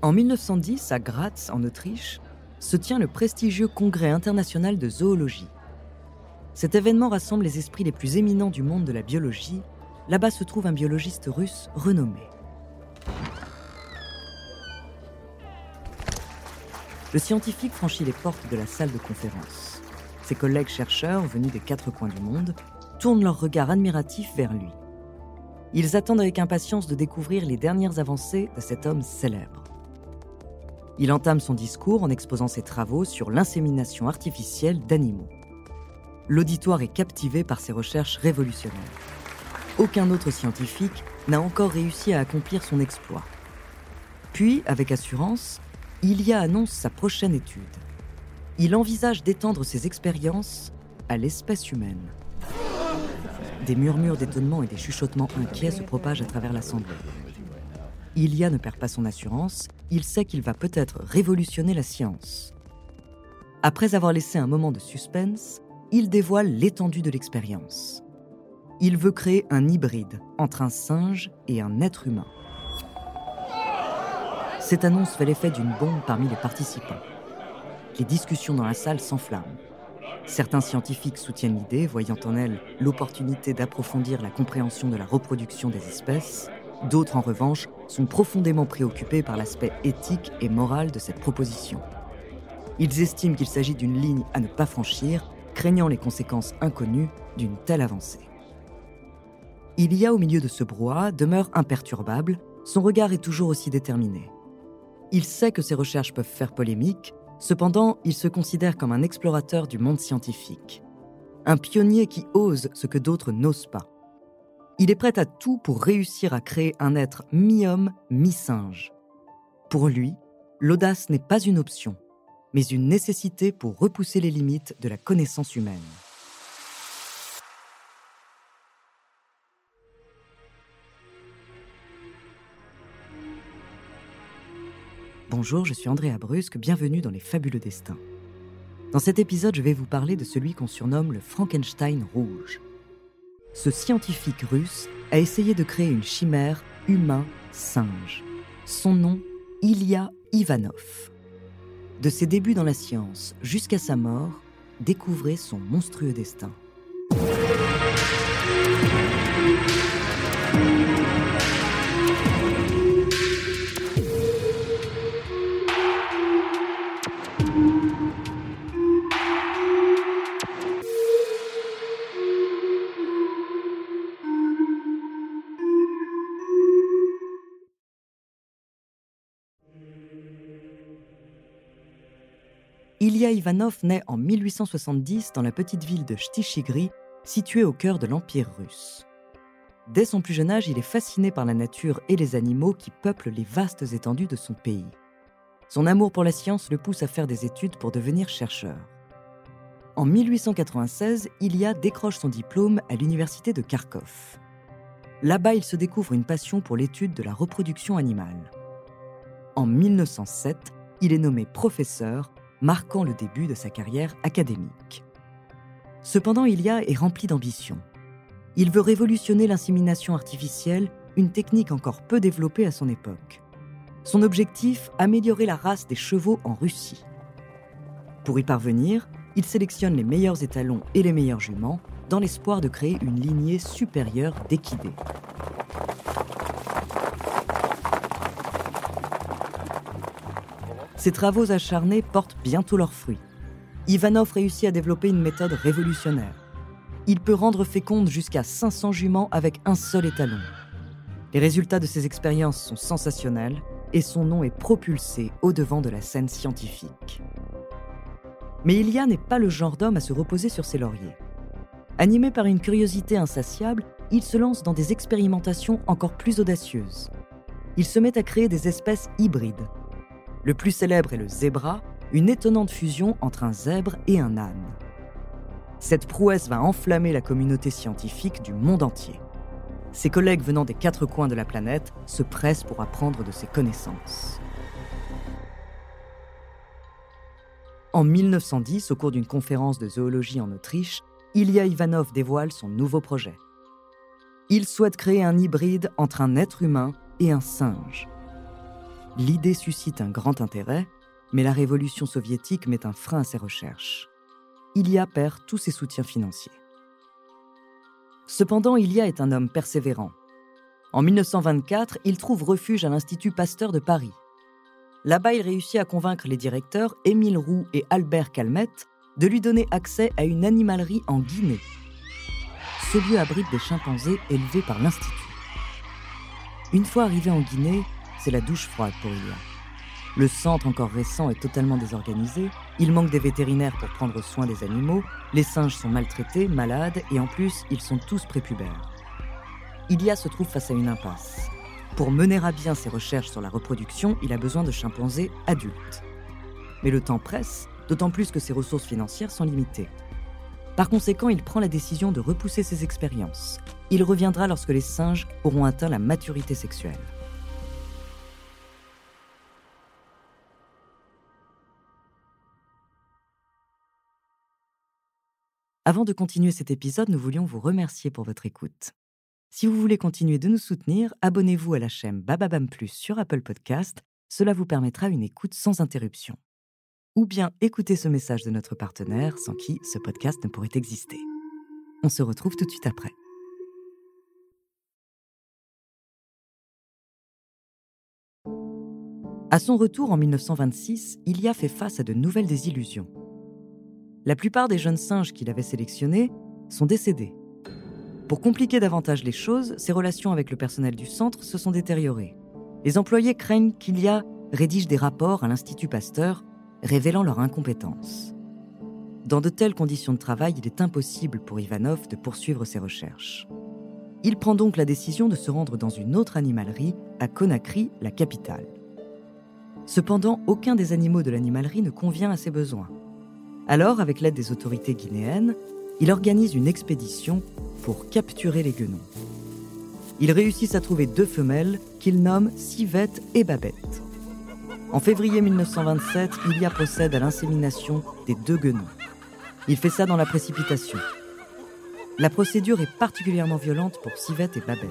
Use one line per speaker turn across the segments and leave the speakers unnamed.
En 1910, à Graz, en Autriche, se tient le prestigieux Congrès international de zoologie. Cet événement rassemble les esprits les plus éminents du monde de la biologie. Là-bas se trouve un biologiste russe renommé. Le scientifique franchit les portes de la salle de conférence. Ses collègues chercheurs, venus des quatre coins du monde, tournent leur regard admiratif vers lui. Ils attendent avec impatience de découvrir les dernières avancées de cet homme célèbre. Il entame son discours en exposant ses travaux sur l'insémination artificielle d'animaux. L'auditoire est captivé par ses recherches révolutionnaires. Aucun autre scientifique n'a encore réussi à accomplir son exploit. Puis, avec assurance, Ilia annonce sa prochaine étude. Il envisage d'étendre ses expériences à l'espèce humaine. Des murmures d'étonnement et des chuchotements inquiets se propagent à travers l'assemblée. Ilia ne perd pas son assurance, il sait qu'il va peut-être révolutionner la science. Après avoir laissé un moment de suspense, il dévoile l'étendue de l'expérience. Il veut créer un hybride entre un singe et un être humain. Cette annonce fait l'effet d'une bombe parmi les participants. Les discussions dans la salle s'enflamment. Certains scientifiques soutiennent l'idée, voyant en elle l'opportunité d'approfondir la compréhension de la reproduction des espèces. D'autres, en revanche, sont profondément préoccupés par l'aspect éthique et moral de cette proposition. Ils estiment qu'il s'agit d'une ligne à ne pas franchir, craignant les conséquences inconnues d'une telle avancée. Il y a au milieu de ce brouhaha demeure imperturbable, son regard est toujours aussi déterminé. Il sait que ses recherches peuvent faire polémique, cependant il se considère comme un explorateur du monde scientifique, un pionnier qui ose ce que d'autres n'osent pas. Il est prêt à tout pour réussir à créer un être mi-homme, mi-singe. Pour lui, l'audace n'est pas une option, mais une nécessité pour repousser les limites de la connaissance humaine. Bonjour, je suis Andrea Brusque, bienvenue dans Les Fabuleux Destins. Dans cet épisode, je vais vous parler de celui qu'on surnomme le Frankenstein rouge ce scientifique russe a essayé de créer une chimère humain-singe. Son nom, Ilya Ivanov. De ses débuts dans la science jusqu'à sa mort, découvrez son monstrueux destin. Ivanov naît en 1870 dans la petite ville de Shtichigri, située au cœur de l'Empire russe. Dès son plus jeune âge, il est fasciné par la nature et les animaux qui peuplent les vastes étendues de son pays. Son amour pour la science le pousse à faire des études pour devenir chercheur. En 1896, Ilya décroche son diplôme à l'université de Kharkov. Là-bas, il se découvre une passion pour l'étude de la reproduction animale. En 1907, il est nommé professeur marquant le début de sa carrière académique. Cependant, Ilia est rempli d'ambition. Il veut révolutionner l'insémination artificielle, une technique encore peu développée à son époque. Son objectif, améliorer la race des chevaux en Russie. Pour y parvenir, il sélectionne les meilleurs étalons et les meilleurs juments dans l'espoir de créer une lignée supérieure d'équidés. Ses travaux acharnés portent bientôt leurs fruits. Ivanov réussit à développer une méthode révolutionnaire. Il peut rendre féconde jusqu'à 500 juments avec un seul étalon. Les résultats de ses expériences sont sensationnels et son nom est propulsé au devant de la scène scientifique. Mais Ilia n'est pas le genre d'homme à se reposer sur ses lauriers. Animé par une curiosité insatiable, il se lance dans des expérimentations encore plus audacieuses. Il se met à créer des espèces hybrides. Le plus célèbre est le zébra, une étonnante fusion entre un zèbre et un âne. Cette prouesse va enflammer la communauté scientifique du monde entier. Ses collègues venant des quatre coins de la planète se pressent pour apprendre de ses connaissances. En 1910, au cours d'une conférence de zoologie en Autriche, Ilya Ivanov dévoile son nouveau projet. Il souhaite créer un hybride entre un être humain et un singe. L'idée suscite un grand intérêt, mais la révolution soviétique met un frein à ses recherches. Ilya perd tous ses soutiens financiers. Cependant, Ilya est un homme persévérant. En 1924, il trouve refuge à l'Institut Pasteur de Paris. Là-bas, il réussit à convaincre les directeurs Émile Roux et Albert Calmette de lui donner accès à une animalerie en Guinée. Ce lieu abrite des chimpanzés élevés par l'Institut. Une fois arrivé en Guinée, c'est la douche froide pour Ilya. Le centre encore récent est totalement désorganisé, il manque des vétérinaires pour prendre soin des animaux, les singes sont maltraités, malades, et en plus, ils sont tous prépubères. Ilia se trouve face à une impasse. Pour mener à bien ses recherches sur la reproduction, il a besoin de chimpanzés adultes. Mais le temps presse, d'autant plus que ses ressources financières sont limitées. Par conséquent, il prend la décision de repousser ses expériences. Il reviendra lorsque les singes auront atteint la maturité sexuelle. Avant de continuer cet épisode, nous voulions vous remercier pour votre écoute. Si vous voulez continuer de nous soutenir, abonnez-vous à la chaîne Bababam Plus sur Apple Podcast. Cela vous permettra une écoute sans interruption. Ou bien écoutez ce message de notre partenaire sans qui ce podcast ne pourrait exister. On se retrouve tout de suite après. À son retour en 1926, il y a fait face à de nouvelles désillusions la plupart des jeunes singes qu'il avait sélectionnés sont décédés. Pour compliquer davantage les choses, ses relations avec le personnel du centre se sont détériorées. Les employés craignent qu'il y a rédige des rapports à l'Institut Pasteur révélant leur incompétence. Dans de telles conditions de travail, il est impossible pour Ivanov de poursuivre ses recherches. Il prend donc la décision de se rendre dans une autre animalerie, à Conakry, la capitale. Cependant, aucun des animaux de l'animalerie ne convient à ses besoins. Alors, avec l'aide des autorités guinéennes, il organise une expédition pour capturer les guenons. Ils réussissent à trouver deux femelles qu'il nomme Civette et Babette. En février 1927, Ilia procède à l'insémination des deux guenons. Il fait ça dans la précipitation. La procédure est particulièrement violente pour Civette et Babette.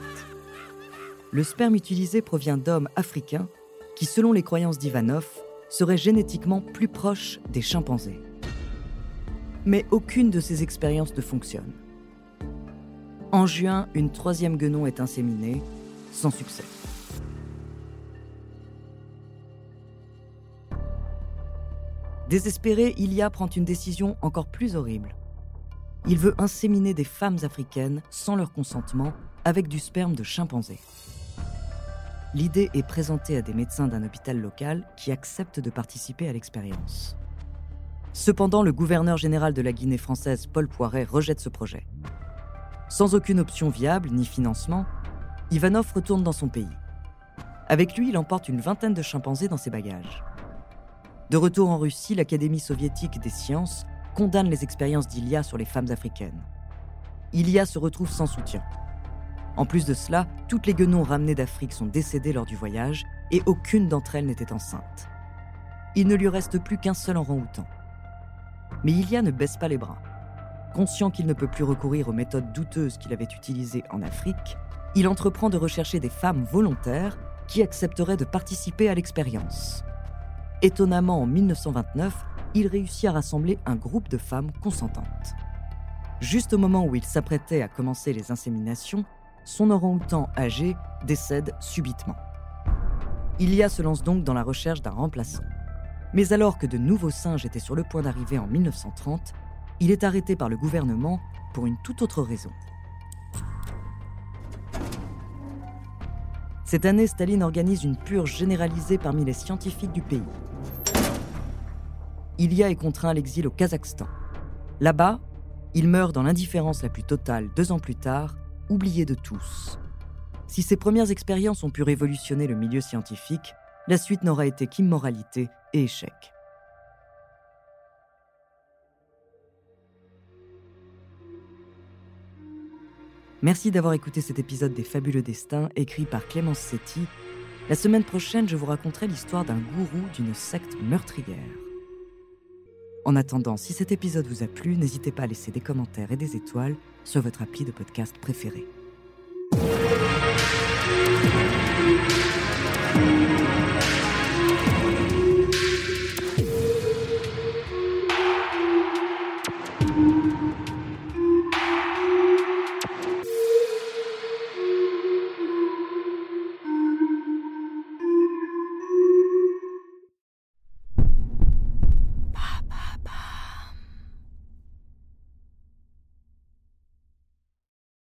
Le sperme utilisé provient d'hommes africains qui, selon les croyances d'Ivanov, seraient génétiquement plus proches des chimpanzés. Mais aucune de ces expériences ne fonctionne. En juin, une troisième guenon est inséminée, sans succès. Désespéré, Ilia prend une décision encore plus horrible. Il veut inséminer des femmes africaines sans leur consentement avec du sperme de chimpanzé. L'idée est présentée à des médecins d'un hôpital local qui acceptent de participer à l'expérience. Cependant, le gouverneur général de la Guinée française, Paul Poiret, rejette ce projet. Sans aucune option viable ni financement, Ivanov retourne dans son pays. Avec lui, il emporte une vingtaine de chimpanzés dans ses bagages. De retour en Russie, l'Académie soviétique des sciences condamne les expériences d'Ilia sur les femmes africaines. Ilia se retrouve sans soutien. En plus de cela, toutes les guenons ramenées d'Afrique sont décédées lors du voyage et aucune d'entre elles n'était enceinte. Il ne lui reste plus qu'un seul orang-outan. Mais Ilia ne baisse pas les bras. Conscient qu'il ne peut plus recourir aux méthodes douteuses qu'il avait utilisées en Afrique, il entreprend de rechercher des femmes volontaires qui accepteraient de participer à l'expérience. Étonnamment, en 1929, il réussit à rassembler un groupe de femmes consentantes. Juste au moment où il s'apprêtait à commencer les inséminations, son orang-outan âgé décède subitement. Ilia se lance donc dans la recherche d'un remplaçant. Mais alors que de nouveaux singes étaient sur le point d'arriver en 1930, il est arrêté par le gouvernement pour une toute autre raison. Cette année, Staline organise une purge généralisée parmi les scientifiques du pays. Ilia est contraint l'exil au Kazakhstan. Là-bas, il meurt dans l'indifférence la plus totale deux ans plus tard, oublié de tous. Si ses premières expériences ont pu révolutionner le milieu scientifique, la suite n'aura été qu'immoralité échec. Merci d'avoir écouté cet épisode des Fabuleux Destins écrit par Clémence Setti. La semaine prochaine, je vous raconterai l'histoire d'un gourou d'une secte meurtrière. En attendant, si cet épisode vous a plu, n'hésitez pas à laisser des commentaires et des étoiles sur votre appli de podcast préféré.